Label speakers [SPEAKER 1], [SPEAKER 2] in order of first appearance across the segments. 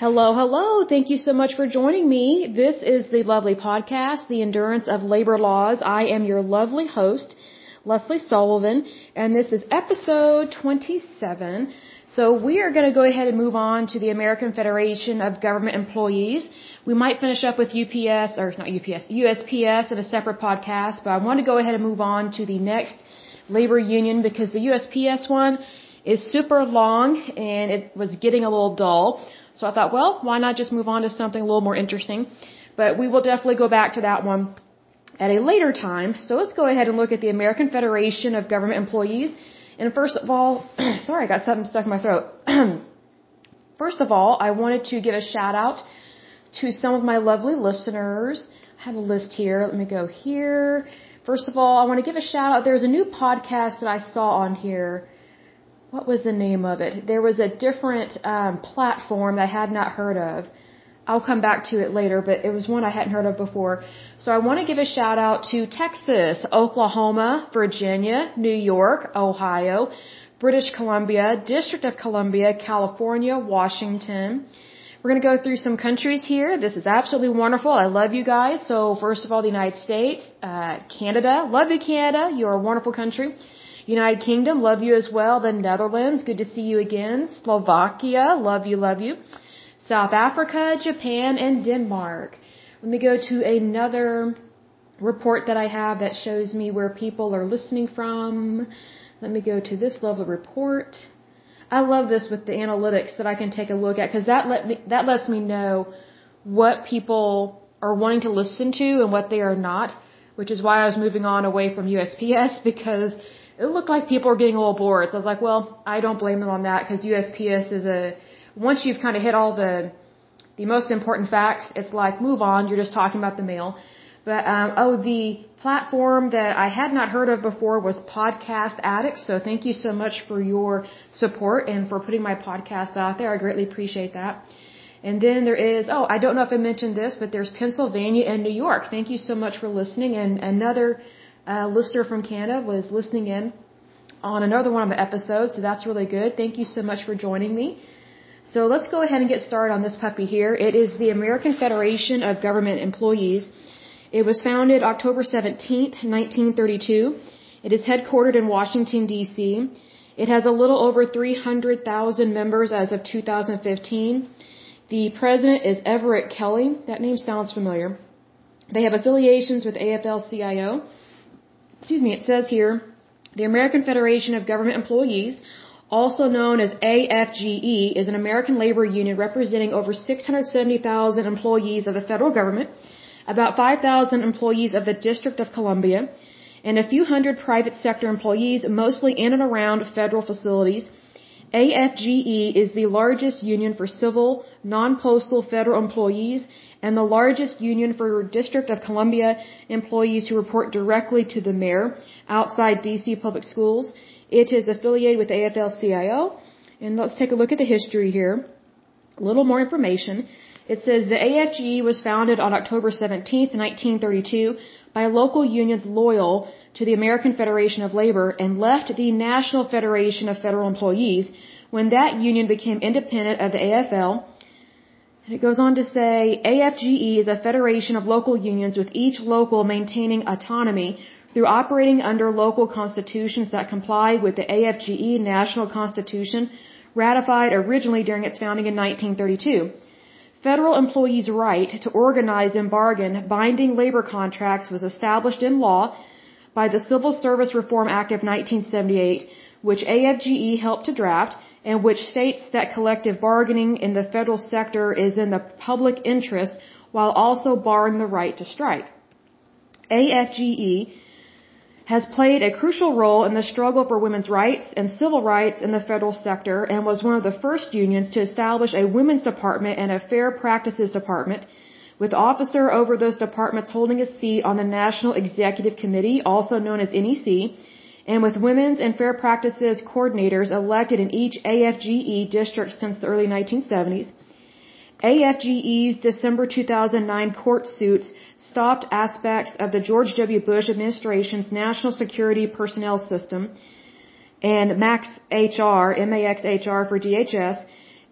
[SPEAKER 1] Hello, hello. Thank you so much for joining me. This is the lovely podcast, The Endurance of Labor Laws. I am your lovely host, Lesley Sullivan, and this is episode 27. So we are going to go ahead and move on to the American Federation of Government Employees. We might finish up with UPS, or not UPS, USPS in a separate podcast, but I want to go ahead and move on to the next labor union because the USPS one is super long and it was getting a little dull. So I thought, well, why not just move on to something a little more interesting? But we will definitely go back to that one at a later time. So let's go ahead and look at the American Federation of Government Employees. And first of all, sorry, I got something stuck in my throat. first of all, I wanted to give a shout out to some of my lovely listeners. I have a list here. Let me go here. First of all, I want to give a shout out. There's a new podcast that I saw on here what was the name of it? There was a different um, platform that I had not heard of. I'll come back to it later, but it was one I hadn't heard of before. So I want to give a shout out to Texas, Oklahoma, Virginia, New York, Ohio, British Columbia, District of Columbia, California, Washington. We're going to go through some countries here. This is absolutely wonderful. I love you guys. So first of all, the United States, uh, Canada. Love you, Canada. You're a wonderful country. United Kingdom, love you as well. The Netherlands, good to see you again. Slovakia, love you, love you. South Africa, Japan, and Denmark. Let me go to another report that I have that shows me where people are listening from. Let me go to this lovely report. I love this with the analytics that I can take a look at because that let me that lets me know what people are wanting to listen to and what they are not, which is why I was moving on away from USPS because it looked like people were getting a little bored. So I was like, well, I don't blame them on that because USPS is a, once you've kind of hit all the, the most important facts, it's like, move on, you're just talking about the mail. But, um, oh, the platform that I had not heard of before was Podcast Addicts. So thank you so much for your support and for putting my podcast out there. I greatly appreciate that. And then there is, oh, I don't know if I mentioned this, but there's Pennsylvania and New York. Thank you so much for listening. And another uh, listener from Canada was listening in on another one of the episodes, so that's really good. Thank you so much for joining me. So let's go ahead and get started on this puppy here. It is the American Federation of Government Employees. It was founded October 17, 1932. It is headquartered in Washington, D.C. It has a little over 300,000 members as of 2015. The president is Everett Kelly. That name sounds familiar. They have affiliations with AFL-CIO excuse me, it says here, the American Federation of Government Employees, also known as AFGE, is an American labor union representing over 670,000 employees of the federal government, about 5,000 employees of the District of Columbia, and a few hundred private sector employees, mostly in and around federal facilities. AFGE is the largest union for civil, non-postal federal employees and the largest union for District of Columbia employees who report directly to the mayor outside DC public schools. It is affiliated with AFL-CIO. And let's take a look at the history here. A little more information. It says the AFGE was founded on October 17, 1932 by local unions loyal to the American Federation of Labor and left the National Federation of Federal Employees when that union became independent of the AFL and it goes on to say, AFGE is a federation of local unions with each local maintaining autonomy through operating under local constitutions that comply with the AFGE National Constitution ratified originally during its founding in 1932. Federal employees' right to organize and bargain binding labor contracts was established in law by the Civil Service Reform Act of 1978, which AFGE helped to draft and which states that collective bargaining in the federal sector is in the public interest while also barring the right to strike. AFGE has played a crucial role in the struggle for women's rights and civil rights in the federal sector and was one of the first unions to establish a women's department and a fair practices department with officer over those departments holding a seat on the National Executive Committee, also known as NEC, and with women's and fair practices coordinators elected in each AFGE district since the early 1970s. AFGE's December 2009 court suits stopped aspects of the George W. Bush administration's national security personnel system and MAXHR, MAXHR for DHS,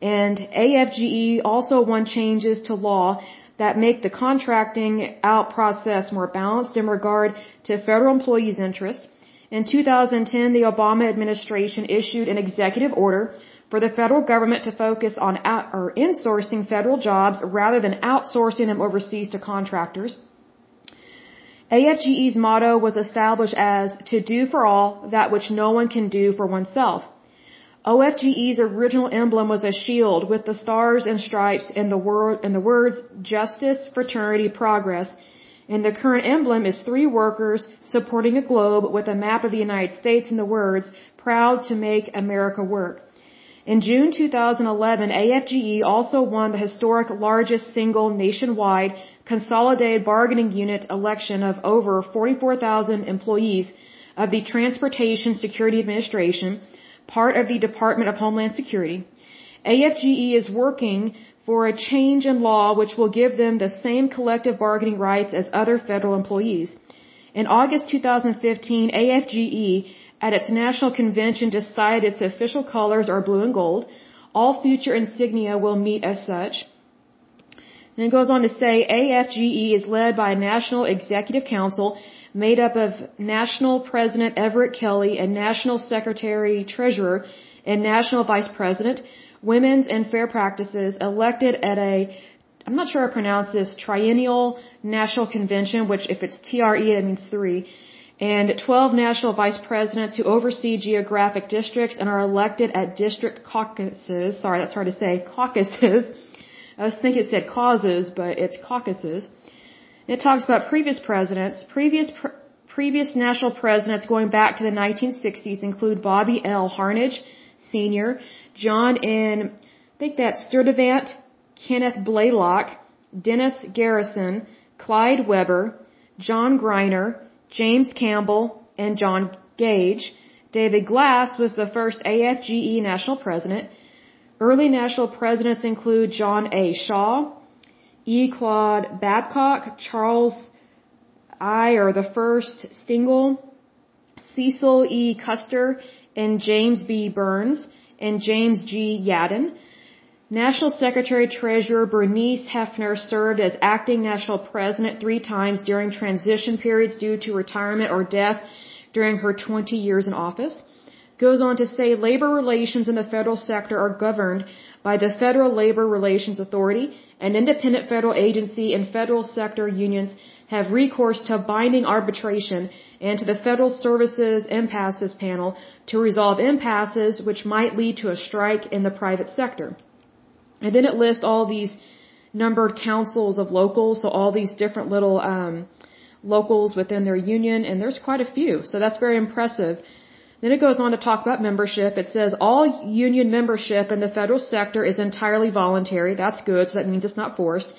[SPEAKER 1] And AFGE also won changes to law that make the contracting out process more balanced in regard to federal employees' interests. In 2010, the Obama administration issued an executive order for the federal government to focus on out, or insourcing federal jobs rather than outsourcing them overseas to contractors. AFGE's motto was established as to do for all that which no one can do for oneself. OFGE's original emblem was a shield with the stars and stripes and the, word, and the words justice, fraternity, progress. And the current emblem is three workers supporting a globe with a map of the United States and the words proud to make America work. In June 2011, AFGE also won the historic largest single nationwide consolidated bargaining unit election of over 44,000 employees of the Transportation Security Administration, part of the Department of Homeland Security. AFGE is working for a change in law which will give them the same collective bargaining rights as other federal employees. In August 2015, AFGE at its national convention decided its official colors are blue and gold. All future insignia will meet as such. And it goes on to say AFGE is led by a national executive council made up of national president Everett Kelly and national secretary treasurer and national vice president, women's and fair practices elected at a I'm not sure I pronounce this triennial national convention, which if it's TRE that means three and 12 national vice presidents who oversee geographic districts and are elected at district caucuses. Sorry, that's hard to say. Caucuses. I was thinking it said causes, but it's caucuses. It talks about previous presidents. Previous pr previous national presidents going back to the 1960s include Bobby L. Harnage, Sr., John N. I think that's Sturdivant, Kenneth Blaylock, Dennis Garrison, Clyde Weber, John Griner, James Campbell, and John Gage. David Glass was the first AFGE national president. Early national presidents include John A. Shaw, E. Claude Babcock, Charles I. or the first Stengle, Cecil E. Custer, and James B. Burns, and James G. Yaden. National Secretary Treasurer Bernice Hefner served as acting national president three times during transition periods due to retirement or death during her 20 years in office. Goes on to say labor relations in the federal sector are governed by the Federal Labor Relations Authority, an independent federal agency, and federal sector unions have recourse to binding arbitration and to the Federal Services Impasses Panel to resolve impasses which might lead to a strike in the private sector. And then it lists all these numbered councils of locals, so all these different little um, locals within their union, and there's quite a few. So that's very impressive. Then it goes on to talk about membership. It says all union membership in the federal sector is entirely voluntary. That's good, so that means it's not forced.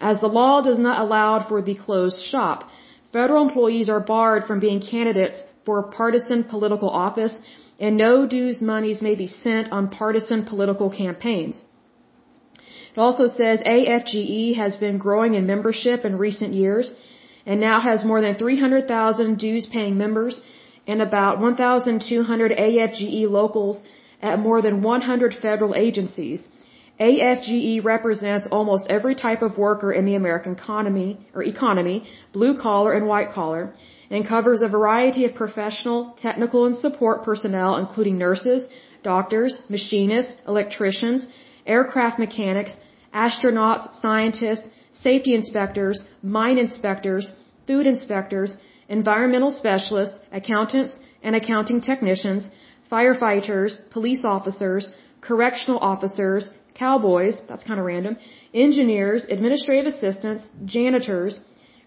[SPEAKER 1] As the law does not allow for the closed shop. Federal employees are barred from being candidates for partisan political office, and no dues monies may be sent on partisan political campaigns. It also says AFGE has been growing in membership in recent years and now has more than 300,000 dues paying members and about 1,200 AFGE locals at more than 100 federal agencies. AFGE represents almost every type of worker in the American economy or economy, blue collar and white collar, and covers a variety of professional, technical, and support personnel including nurses, doctors, machinists, electricians, aircraft mechanics, astronauts, scientists, safety inspectors, mine inspectors, food inspectors, environmental specialists, accountants and accounting technicians, firefighters, police officers, correctional officers, cowboys, that's kind of random, engineers, administrative assistants, janitors,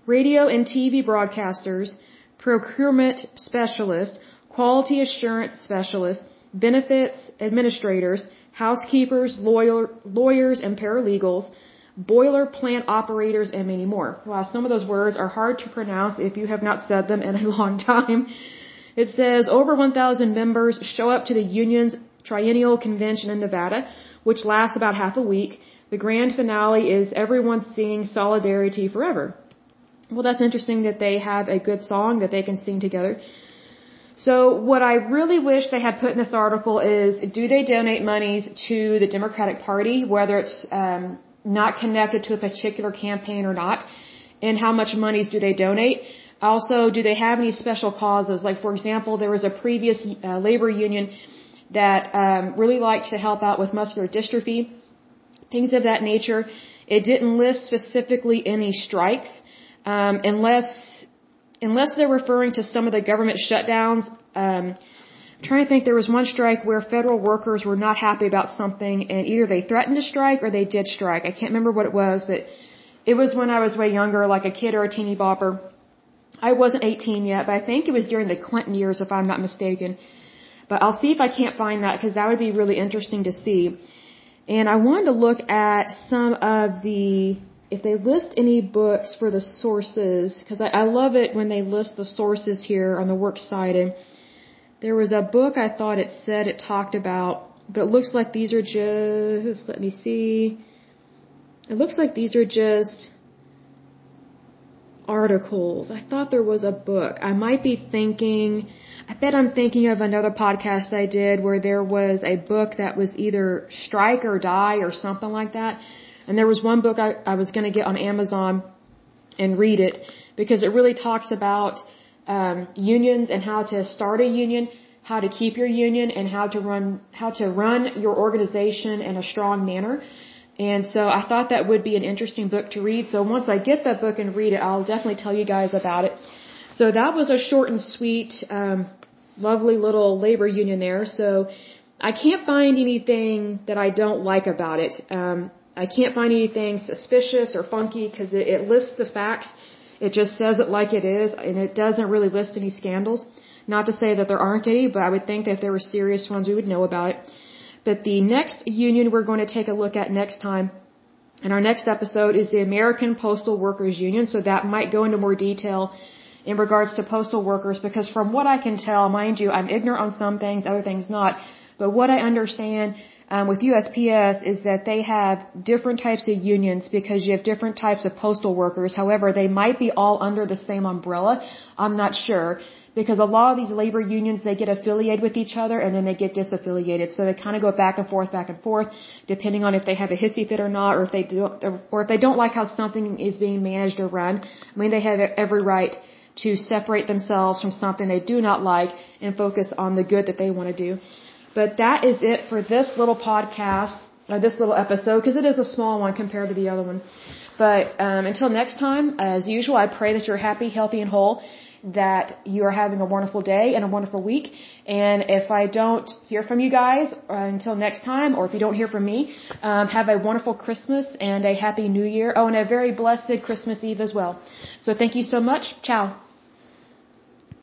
[SPEAKER 1] radio and TV broadcasters, procurement specialists, quality assurance specialists, benefits administrators, housekeepers, lawyer, lawyers and paralegals, boiler plant operators, and many more. Wow, some of those words are hard to pronounce if you have not said them in a long time. It says over 1,000 members show up to the union's triennial convention in Nevada, which lasts about half a week. The grand finale is everyone singing Solidarity Forever. Well, that's interesting that they have a good song that they can sing together. So what I really wish they had put in this article is, do they donate monies to the Democratic Party, whether it's um, not connected to a particular campaign or not, and how much monies do they donate? Also, do they have any special causes? Like, for example, there was a previous uh, labor union that um, really liked to help out with muscular dystrophy, things of that nature. It didn't list specifically any strikes, um, unless unless they're referring to some of the government shutdowns. Um, trying to think, there was one strike where federal workers were not happy about something, and either they threatened to strike or they did strike. I can't remember what it was, but it was when I was way younger, like a kid or a teeny bopper. I wasn't 18 yet, but I think it was during the Clinton years, if I'm not mistaken. But I'll see if I can't find that because that would be really interesting to see. And I wanted to look at some of the if they list any books for the sources, because I, I love it when they list the sources here on the works site. And there was a book I thought it said it talked about, but it looks like these are just, let me see. It looks like these are just articles. I thought there was a book. I might be thinking, I bet I'm thinking of another podcast I did where there was a book that was either Strike or Die or something like that. And there was one book I, I was going to get on Amazon and read it because it really talks about um, unions and how to start a union, how to keep your union, and how to run how to run your organization in a strong manner. And so I thought that would be an interesting book to read. So once I get that book and read it, I'll definitely tell you guys about it. So that was a short and sweet, um, lovely little labor union there. So I can't find anything that I don't like about it. Um, I can't find anything suspicious or funky because it, it lists the facts. It just says it like it is, and it doesn't really list any scandals. Not to say that there aren't any, but I would think that if there were serious ones, we would know about it. But the next union we're going to take a look at next time in our next episode is the American Postal Workers Union. So that might go into more detail in regards to postal workers because from what I can tell, mind you, I'm ignorant on some things, other things not. But what I understand um, with USPS is that they have different types of unions because you have different types of postal workers. However, they might be all under the same umbrella. I'm not sure because a lot of these labor unions they get affiliated with each other and then they get disaffiliated. So they kind of go back and forth, back and forth, depending on if they have a hissy fit or not, or if they don't or if they don't like how something is being managed or run. I mean, they have every right to separate themselves from something they do not like and focus on the good that they want to do. But that is it for this little podcast, or this little episode, because it is a small one compared to the other one. But um, until next time, as usual, I pray that you're happy, healthy, and whole, that you are having a wonderful day and a wonderful week. And if I don't hear from you guys uh, until next time, or if you don't hear from me, um, have a wonderful Christmas and a happy New Year. Oh, and a very blessed Christmas Eve as well. So thank you so much. Ciao.